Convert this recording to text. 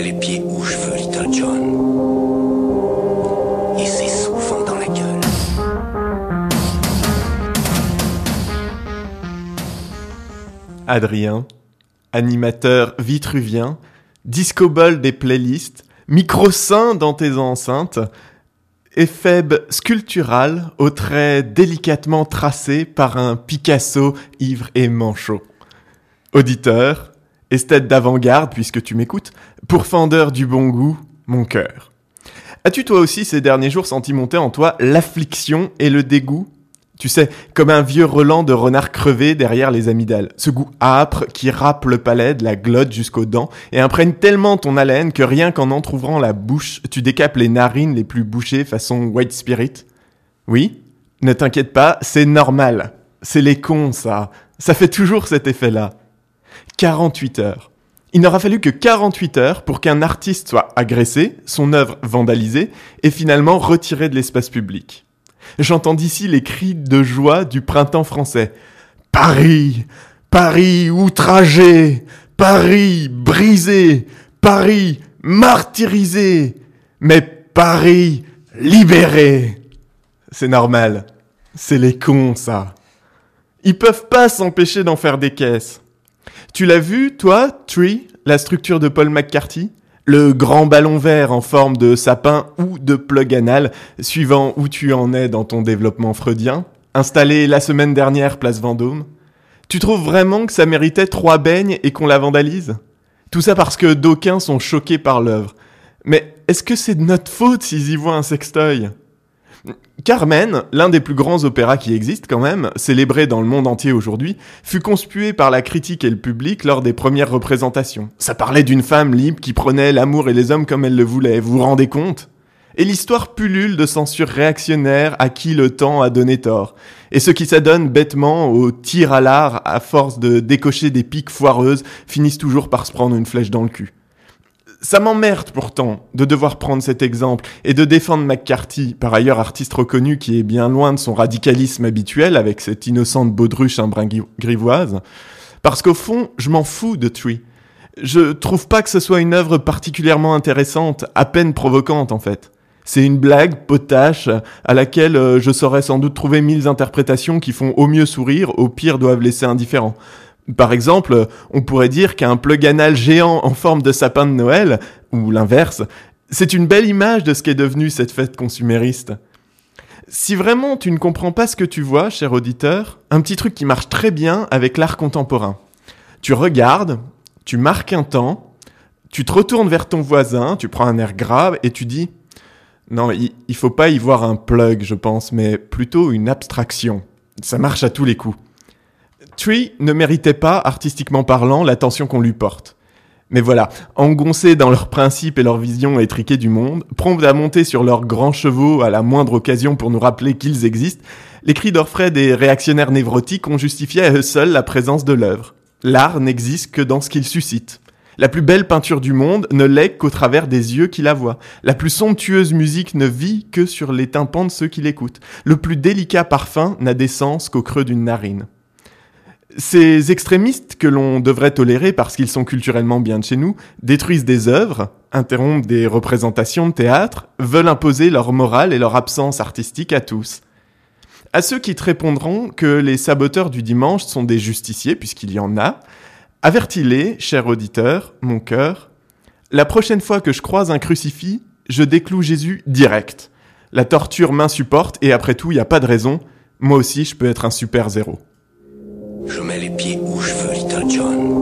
les pieds où je veux, Little John. Et c'est souvent dans la gueule. Adrien, animateur vitruvien, disco des playlists, micro sain dans tes enceintes, éphèbe sculptural aux traits délicatement tracés par un Picasso ivre et manchot. Auditeur, esthète d'avant-garde puisque tu m'écoutes, pourfendeur du bon goût, mon cœur. As-tu toi aussi ces derniers jours senti monter en toi l'affliction et le dégoût? Tu sais, comme un vieux Roland de renard crevé derrière les amygdales. Ce goût âpre qui râpe le palais de la glotte jusqu'aux dents et imprègne tellement ton haleine que rien qu'en entr'ouvrant la bouche, tu décapes les narines les plus bouchées façon white spirit. Oui? Ne t'inquiète pas, c'est normal. C'est les cons, ça. Ça fait toujours cet effet-là. 48 heures. Il n'aura fallu que 48 heures pour qu'un artiste soit agressé, son œuvre vandalisée et finalement retiré de l'espace public. J'entends d'ici les cris de joie du printemps français. Paris, Paris outragé, Paris brisé, Paris martyrisé, mais Paris libéré. C'est normal. C'est les cons, ça. Ils peuvent pas s'empêcher d'en faire des caisses. Tu l'as vu, toi, Tree, la structure de Paul McCarthy? Le grand ballon vert en forme de sapin ou de plug anal, suivant où tu en es dans ton développement freudien, installé la semaine dernière place Vendôme. Tu trouves vraiment que ça méritait trois beignes et qu'on la vandalise? Tout ça parce que d'aucuns sont choqués par l'œuvre. Mais est-ce que c'est de notre faute s'ils y voient un sextoy? Carmen, l'un des plus grands opéras qui existent quand même, célébré dans le monde entier aujourd'hui, fut conspué par la critique et le public lors des premières représentations. Ça parlait d'une femme libre qui prenait l'amour et les hommes comme elle le voulait, vous vous rendez compte? Et l'histoire pullule de censure réactionnaire à qui le temps a donné tort. Et ceux qui s'adonnent bêtement au tir à l'art à force de décocher des piques foireuses finissent toujours par se prendre une flèche dans le cul ça m'emmerde pourtant de devoir prendre cet exemple et de défendre McCarthy, par ailleurs artiste reconnu qui est bien loin de son radicalisme habituel avec cette innocente baudruche grivoise, parce qu'au fond, je m'en fous de Tree. Je trouve pas que ce soit une œuvre particulièrement intéressante, à peine provocante en fait. C'est une blague potache à laquelle euh, je saurais sans doute trouver mille interprétations qui font au mieux sourire, au pire doivent laisser indifférent. Par exemple, on pourrait dire qu'un plug anal géant en forme de sapin de Noël, ou l'inverse, c'est une belle image de ce qu'est devenu cette fête consumériste. Si vraiment tu ne comprends pas ce que tu vois, cher auditeur, un petit truc qui marche très bien avec l'art contemporain. Tu regardes, tu marques un temps, tu te retournes vers ton voisin, tu prends un air grave et tu dis Non, il, il faut pas y voir un plug, je pense, mais plutôt une abstraction. Ça marche à tous les coups. Tree ne méritait pas, artistiquement parlant, l'attention qu'on lui porte. Mais voilà, engoncés dans leurs principes et leur vision étriquée du monde, prompts à monter sur leurs grands chevaux à la moindre occasion pour nous rappeler qu'ils existent, les cris d'orfraie des réactionnaires névrotiques ont justifié à eux seuls la présence de l'œuvre. L'art n'existe que dans ce qu'il suscite. La plus belle peinture du monde ne l'est qu'au travers des yeux qui la voient. La plus somptueuse musique ne vit que sur les tympans de ceux qui l'écoutent. Le plus délicat parfum n'a d'essence qu'au creux d'une narine. Ces extrémistes que l'on devrait tolérer parce qu'ils sont culturellement bien de chez nous détruisent des œuvres, interrompent des représentations de théâtre, veulent imposer leur morale et leur absence artistique à tous. À ceux qui te répondront que les saboteurs du dimanche sont des justiciers, puisqu'il y en a, avertis-les, cher auditeur, mon cœur, la prochaine fois que je croise un crucifix, je décloue Jésus direct. La torture m'insupporte et après tout, il n'y a pas de raison. Moi aussi, je peux être un super zéro. Je mets les pieds où je veux, Little John.